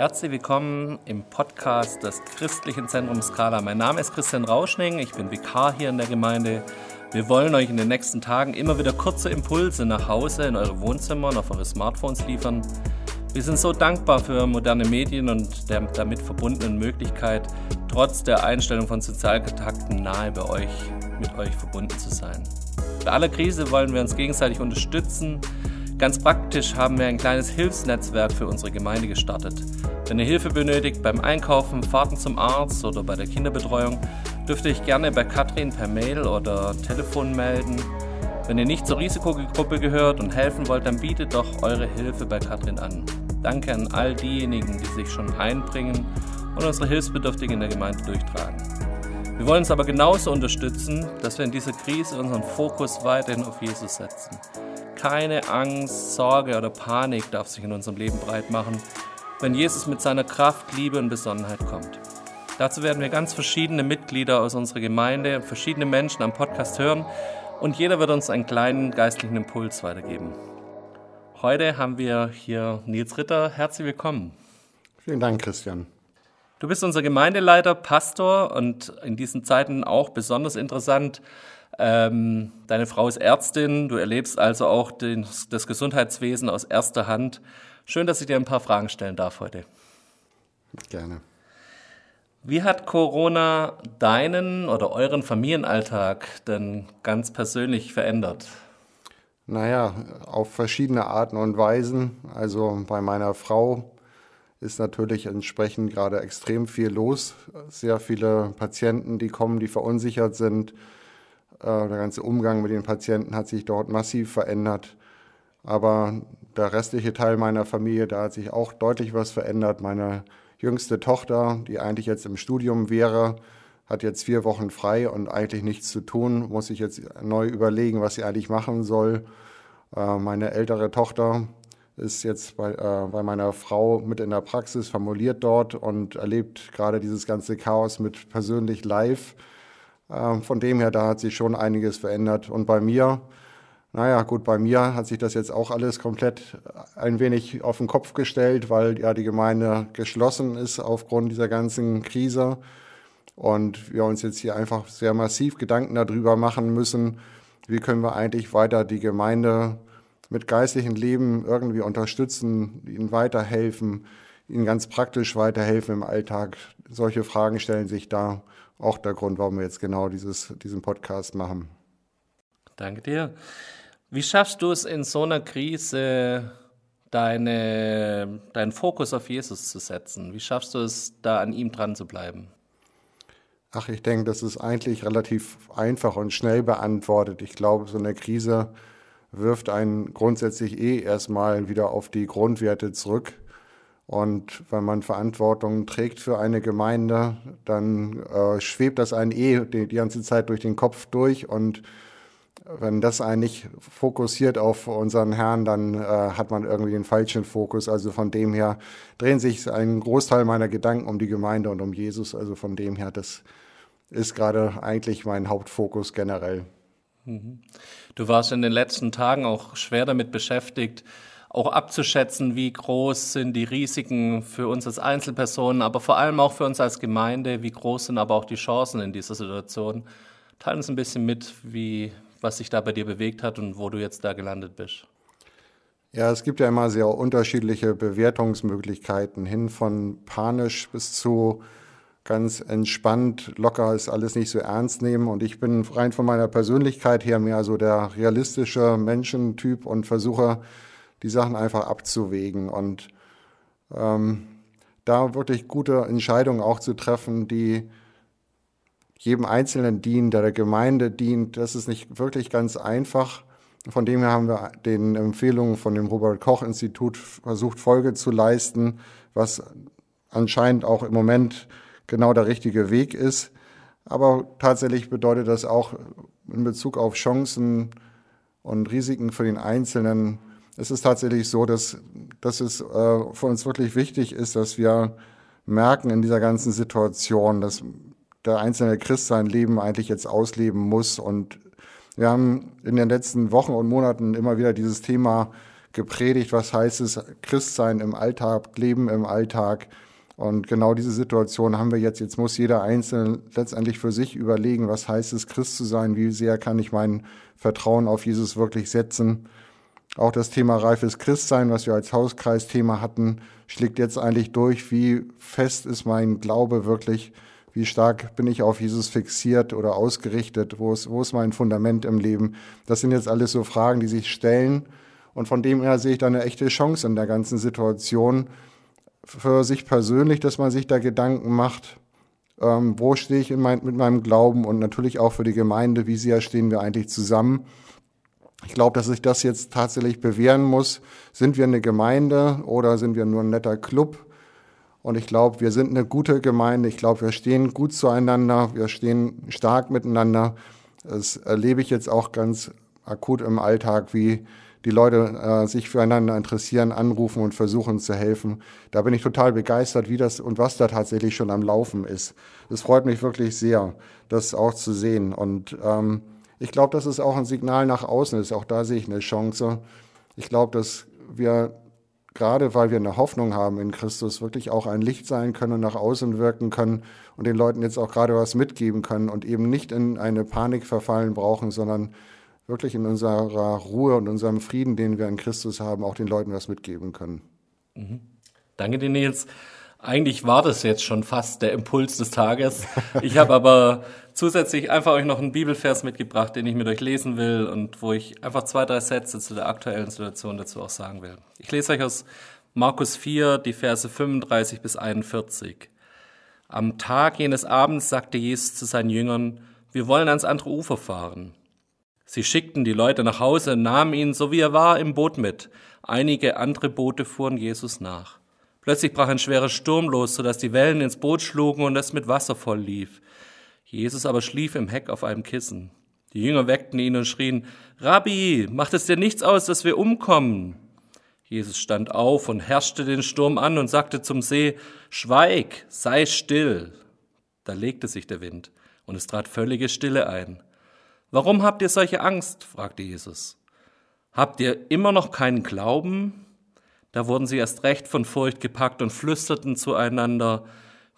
Herzlich willkommen im Podcast des Christlichen Zentrums Skala. Mein Name ist Christian Rauschning, ich bin Vikar hier in der Gemeinde. Wir wollen euch in den nächsten Tagen immer wieder kurze Impulse nach Hause in eure Wohnzimmer und auf eure Smartphones liefern. Wir sind so dankbar für moderne Medien und der damit verbundenen Möglichkeit, trotz der Einstellung von Sozialkontakten nahe bei euch, mit euch verbunden zu sein. Bei aller Krise wollen wir uns gegenseitig unterstützen, Ganz praktisch haben wir ein kleines Hilfsnetzwerk für unsere Gemeinde gestartet. Wenn ihr Hilfe benötigt beim Einkaufen, Fahrten zum Arzt oder bei der Kinderbetreuung, dürft ihr euch gerne bei Katrin per Mail oder Telefon melden. Wenn ihr nicht zur Risikogruppe gehört und helfen wollt, dann bietet doch eure Hilfe bei Katrin an. Danke an all diejenigen, die sich schon einbringen und unsere Hilfsbedürftigen in der Gemeinde durchtragen. Wir wollen uns aber genauso unterstützen, dass wir in dieser Krise unseren Fokus weiterhin auf Jesus setzen. Keine Angst, Sorge oder Panik darf sich in unserem Leben breit machen, wenn Jesus mit seiner Kraft, Liebe und Besonnenheit kommt. Dazu werden wir ganz verschiedene Mitglieder aus unserer Gemeinde, verschiedene Menschen am Podcast hören und jeder wird uns einen kleinen geistlichen Impuls weitergeben. Heute haben wir hier Nils Ritter. Herzlich willkommen. Vielen Dank, Christian. Du bist unser Gemeindeleiter, Pastor und in diesen Zeiten auch besonders interessant, ähm, deine Frau ist Ärztin, du erlebst also auch den, das Gesundheitswesen aus erster Hand. Schön, dass ich dir ein paar Fragen stellen darf heute. Gerne. Wie hat Corona deinen oder euren Familienalltag denn ganz persönlich verändert? Naja, auf verschiedene Arten und Weisen. Also bei meiner Frau ist natürlich entsprechend gerade extrem viel los. Sehr viele Patienten, die kommen, die verunsichert sind. Äh, der ganze Umgang mit den Patienten hat sich dort massiv verändert. Aber der restliche Teil meiner Familie, da hat sich auch deutlich was verändert. Meine jüngste Tochter, die eigentlich jetzt im Studium wäre, hat jetzt vier Wochen frei und eigentlich nichts zu tun, muss sich jetzt neu überlegen, was sie eigentlich machen soll. Äh, meine ältere Tochter ist jetzt bei, äh, bei meiner Frau mit in der Praxis, formuliert dort und erlebt gerade dieses ganze Chaos mit persönlich live. Ähm, von dem her, da hat sich schon einiges verändert. Und bei mir, naja, gut, bei mir hat sich das jetzt auch alles komplett ein wenig auf den Kopf gestellt, weil ja die Gemeinde geschlossen ist aufgrund dieser ganzen Krise. Und wir uns jetzt hier einfach sehr massiv Gedanken darüber machen müssen, wie können wir eigentlich weiter die Gemeinde mit geistlichem Leben irgendwie unterstützen, ihnen weiterhelfen, ihnen ganz praktisch weiterhelfen im Alltag. Solche Fragen stellen sich da auch der Grund, warum wir jetzt genau dieses, diesen Podcast machen. Danke dir. Wie schaffst du es in so einer Krise, deine, deinen Fokus auf Jesus zu setzen? Wie schaffst du es, da an ihm dran zu bleiben? Ach, ich denke, das ist eigentlich relativ einfach und schnell beantwortet. Ich glaube, so eine Krise wirft einen grundsätzlich eh erstmal wieder auf die Grundwerte zurück. Und wenn man Verantwortung trägt für eine Gemeinde, dann äh, schwebt das einen eh die, die, ganze Zeit durch den Kopf durch. Und wenn das einen nicht fokussiert auf unseren Herrn, dann äh, hat man irgendwie den falschen Fokus. Also von dem her drehen sich ein Großteil meiner Gedanken um die Gemeinde und um Jesus. Also von dem her, das ist gerade eigentlich mein Hauptfokus generell. Mhm. Du warst in den letzten Tagen auch schwer damit beschäftigt, auch abzuschätzen, wie groß sind die Risiken für uns als Einzelpersonen, aber vor allem auch für uns als Gemeinde, wie groß sind aber auch die Chancen in dieser Situation. Teil uns ein bisschen mit, wie, was sich da bei dir bewegt hat und wo du jetzt da gelandet bist. Ja, es gibt ja immer sehr unterschiedliche Bewertungsmöglichkeiten, hin von panisch bis zu ganz entspannt, locker ist alles nicht so ernst nehmen. Und ich bin rein von meiner Persönlichkeit her mehr so der realistische Menschentyp und versuche die Sachen einfach abzuwägen und ähm, da wirklich gute Entscheidungen auch zu treffen, die jedem Einzelnen dienen, der der Gemeinde dient. Das ist nicht wirklich ganz einfach. Von dem her haben wir den Empfehlungen von dem Robert Koch Institut versucht, Folge zu leisten, was anscheinend auch im Moment genau der richtige Weg ist. Aber tatsächlich bedeutet das auch in Bezug auf Chancen und Risiken für den Einzelnen es ist tatsächlich so, dass, dass es äh, für uns wirklich wichtig ist, dass wir merken in dieser ganzen Situation, dass der einzelne Christ sein Leben eigentlich jetzt ausleben muss. Und wir haben in den letzten Wochen und Monaten immer wieder dieses Thema gepredigt, was heißt es, Christsein im Alltag, Leben im Alltag. Und genau diese Situation haben wir jetzt. Jetzt muss jeder Einzelne letztendlich für sich überlegen, was heißt es, Christ zu sein, wie sehr kann ich mein Vertrauen auf Jesus wirklich setzen. Auch das Thema reifes Christsein, was wir als Hauskreisthema hatten, schlägt jetzt eigentlich durch, wie fest ist mein Glaube wirklich, wie stark bin ich auf Jesus fixiert oder ausgerichtet, wo ist, wo ist mein Fundament im Leben. Das sind jetzt alles so Fragen, die sich stellen und von dem her sehe ich da eine echte Chance in der ganzen Situation für sich persönlich, dass man sich da Gedanken macht, ähm, wo stehe ich mein, mit meinem Glauben und natürlich auch für die Gemeinde, wie sehr stehen wir eigentlich zusammen. Ich glaube, dass sich das jetzt tatsächlich bewähren muss. Sind wir eine Gemeinde oder sind wir nur ein netter Club? Und ich glaube, wir sind eine gute Gemeinde. Ich glaube, wir stehen gut zueinander. Wir stehen stark miteinander. Das erlebe ich jetzt auch ganz akut im Alltag, wie die Leute äh, sich füreinander interessieren, anrufen und versuchen zu helfen. Da bin ich total begeistert, wie das und was da tatsächlich schon am Laufen ist. Es freut mich wirklich sehr, das auch zu sehen. Und ähm, ich glaube, das ist auch ein Signal nach außen ist. Auch da sehe ich eine Chance. Ich glaube, dass wir gerade weil wir eine Hoffnung haben in Christus, wirklich auch ein Licht sein können und nach außen wirken können und den Leuten jetzt auch gerade was mitgeben können und eben nicht in eine Panik verfallen brauchen, sondern wirklich in unserer Ruhe und unserem Frieden, den wir in Christus haben, auch den Leuten was mitgeben können. Mhm. Danke dir, Nils. Eigentlich war das jetzt schon fast der Impuls des Tages. Ich habe aber zusätzlich einfach euch noch einen Bibelvers mitgebracht, den ich mit euch lesen will und wo ich einfach zwei, drei Sätze zu der aktuellen Situation dazu auch sagen will. Ich lese euch aus Markus 4, die Verse 35 bis 41. Am Tag jenes Abends sagte Jesus zu seinen Jüngern, wir wollen ans andere Ufer fahren. Sie schickten die Leute nach Hause, nahmen ihn, so wie er war, im Boot mit. Einige andere Boote fuhren Jesus nach. Plötzlich brach ein schwerer Sturm los, so dass die Wellen ins Boot schlugen und es mit Wasser voll lief. Jesus aber schlief im Heck auf einem Kissen. Die Jünger weckten ihn und schrien, Rabbi, macht es dir nichts aus, dass wir umkommen? Jesus stand auf und herrschte den Sturm an und sagte zum See, Schweig, sei still. Da legte sich der Wind und es trat völlige Stille ein. Warum habt ihr solche Angst? fragte Jesus. Habt ihr immer noch keinen Glauben? Da wurden sie erst recht von Furcht gepackt und flüsterten zueinander,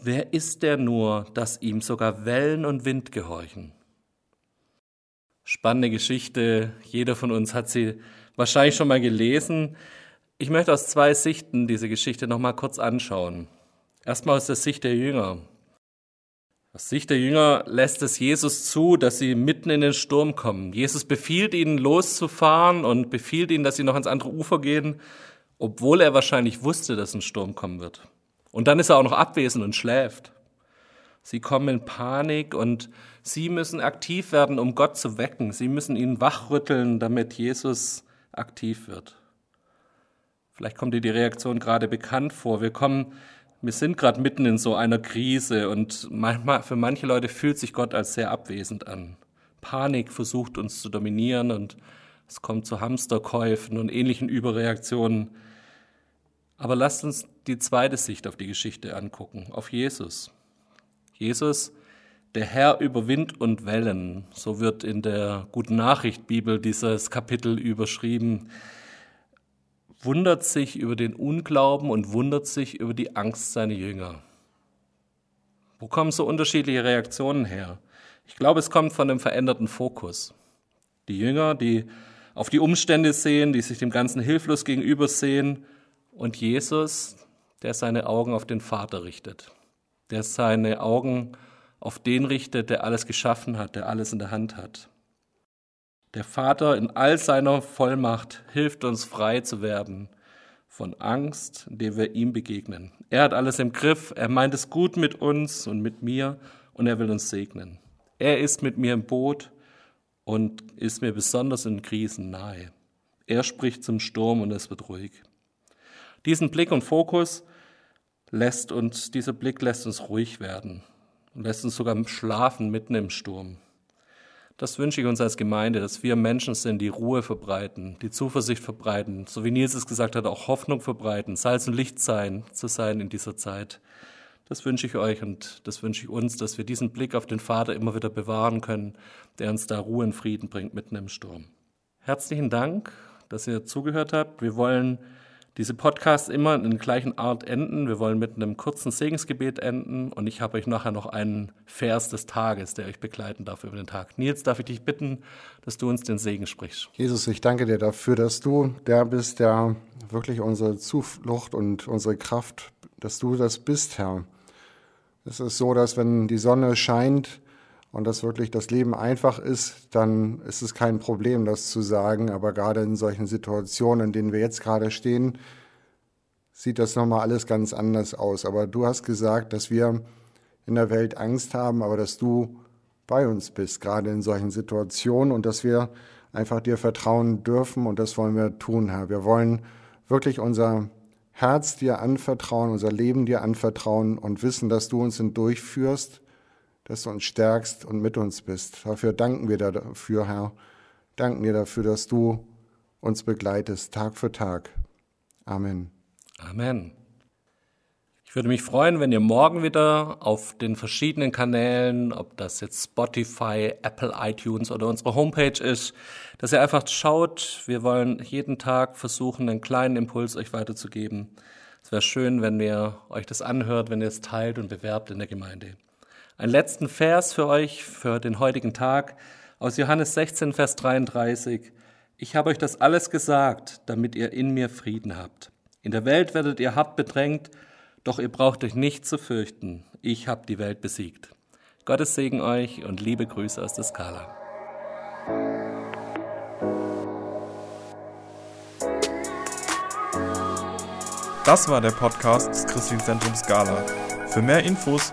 wer ist der nur, dass ihm sogar Wellen und Wind gehorchen? Spannende Geschichte, jeder von uns hat sie wahrscheinlich schon mal gelesen. Ich möchte aus zwei Sichten diese Geschichte noch mal kurz anschauen. Erstmal aus der Sicht der Jünger. Aus Sicht der Jünger lässt es Jesus zu, dass sie mitten in den Sturm kommen. Jesus befiehlt ihnen loszufahren und befiehlt ihnen, dass sie noch ans andere Ufer gehen, obwohl er wahrscheinlich wusste, dass ein Sturm kommen wird. Und dann ist er auch noch abwesend und schläft. Sie kommen in Panik und sie müssen aktiv werden, um Gott zu wecken. Sie müssen ihn wachrütteln, damit Jesus aktiv wird. Vielleicht kommt dir die Reaktion gerade bekannt vor. Wir kommen wir sind gerade mitten in so einer Krise und manchmal, für manche Leute fühlt sich Gott als sehr abwesend an. Panik versucht uns zu dominieren und es kommt zu Hamsterkäufen und ähnlichen Überreaktionen. Aber lasst uns die zweite Sicht auf die Geschichte angucken, auf Jesus. Jesus, der Herr über Wind und Wellen, so wird in der Guten Nachricht Bibel dieses Kapitel überschrieben wundert sich über den Unglauben und wundert sich über die Angst seiner Jünger. Wo kommen so unterschiedliche Reaktionen her? Ich glaube, es kommt von dem veränderten Fokus. Die Jünger, die auf die Umstände sehen, die sich dem Ganzen hilflos gegenüber sehen, und Jesus, der seine Augen auf den Vater richtet, der seine Augen auf den richtet, der alles geschaffen hat, der alles in der Hand hat. Der Vater in all seiner Vollmacht hilft uns frei zu werden von Angst, indem wir ihm begegnen. Er hat alles im Griff, er meint es gut mit uns und mit mir und er will uns segnen. Er ist mit mir im Boot und ist mir besonders in Krisen nahe. Er spricht zum Sturm und es wird ruhig. Diesen Blick und Fokus lässt uns, dieser Blick lässt uns ruhig werden und lässt uns sogar schlafen mitten im Sturm. Das wünsche ich uns als Gemeinde, dass wir Menschen sind, die Ruhe verbreiten, die Zuversicht verbreiten, so wie Nils es gesagt hat, auch Hoffnung verbreiten, Salz und Licht sein, zu sein in dieser Zeit. Das wünsche ich euch und das wünsche ich uns, dass wir diesen Blick auf den Vater immer wieder bewahren können, der uns da Ruhe und Frieden bringt mitten im Sturm. Herzlichen Dank, dass ihr zugehört habt. Wir wollen diese Podcasts immer in der gleichen Art enden. Wir wollen mit einem kurzen Segensgebet enden und ich habe euch nachher noch einen Vers des Tages, der euch begleiten darf über den Tag. Nils, darf ich dich bitten, dass du uns den Segen sprichst? Jesus, ich danke dir dafür, dass du der bist, der wirklich unsere Zuflucht und unsere Kraft, dass du das bist, Herr. Es ist so, dass wenn die Sonne scheint, und dass wirklich das Leben einfach ist, dann ist es kein Problem, das zu sagen. Aber gerade in solchen Situationen, in denen wir jetzt gerade stehen, sieht das nochmal alles ganz anders aus. Aber du hast gesagt, dass wir in der Welt Angst haben, aber dass du bei uns bist, gerade in solchen Situationen und dass wir einfach dir vertrauen dürfen und das wollen wir tun, Herr. Wir wollen wirklich unser Herz dir anvertrauen, unser Leben dir anvertrauen und wissen, dass du uns hindurchführst dass du uns stärkst und mit uns bist. Dafür danken wir dafür, Herr. Danken dir dafür, dass du uns begleitest, Tag für Tag. Amen. Amen. Ich würde mich freuen, wenn ihr morgen wieder auf den verschiedenen Kanälen, ob das jetzt Spotify, Apple, iTunes oder unsere Homepage ist, dass ihr einfach schaut. Wir wollen jeden Tag versuchen, einen kleinen Impuls euch weiterzugeben. Es wäre schön, wenn ihr euch das anhört, wenn ihr es teilt und bewerbt in der Gemeinde. Einen letzten Vers für euch für den heutigen Tag aus Johannes 16, Vers 33. Ich habe euch das alles gesagt, damit ihr in mir Frieden habt. In der Welt werdet ihr hart bedrängt, doch ihr braucht euch nicht zu fürchten. Ich habe die Welt besiegt. Gottes Segen euch und liebe Grüße aus der Skala. Das war der Podcast des Christlichen Zentrums Skala. Für mehr Infos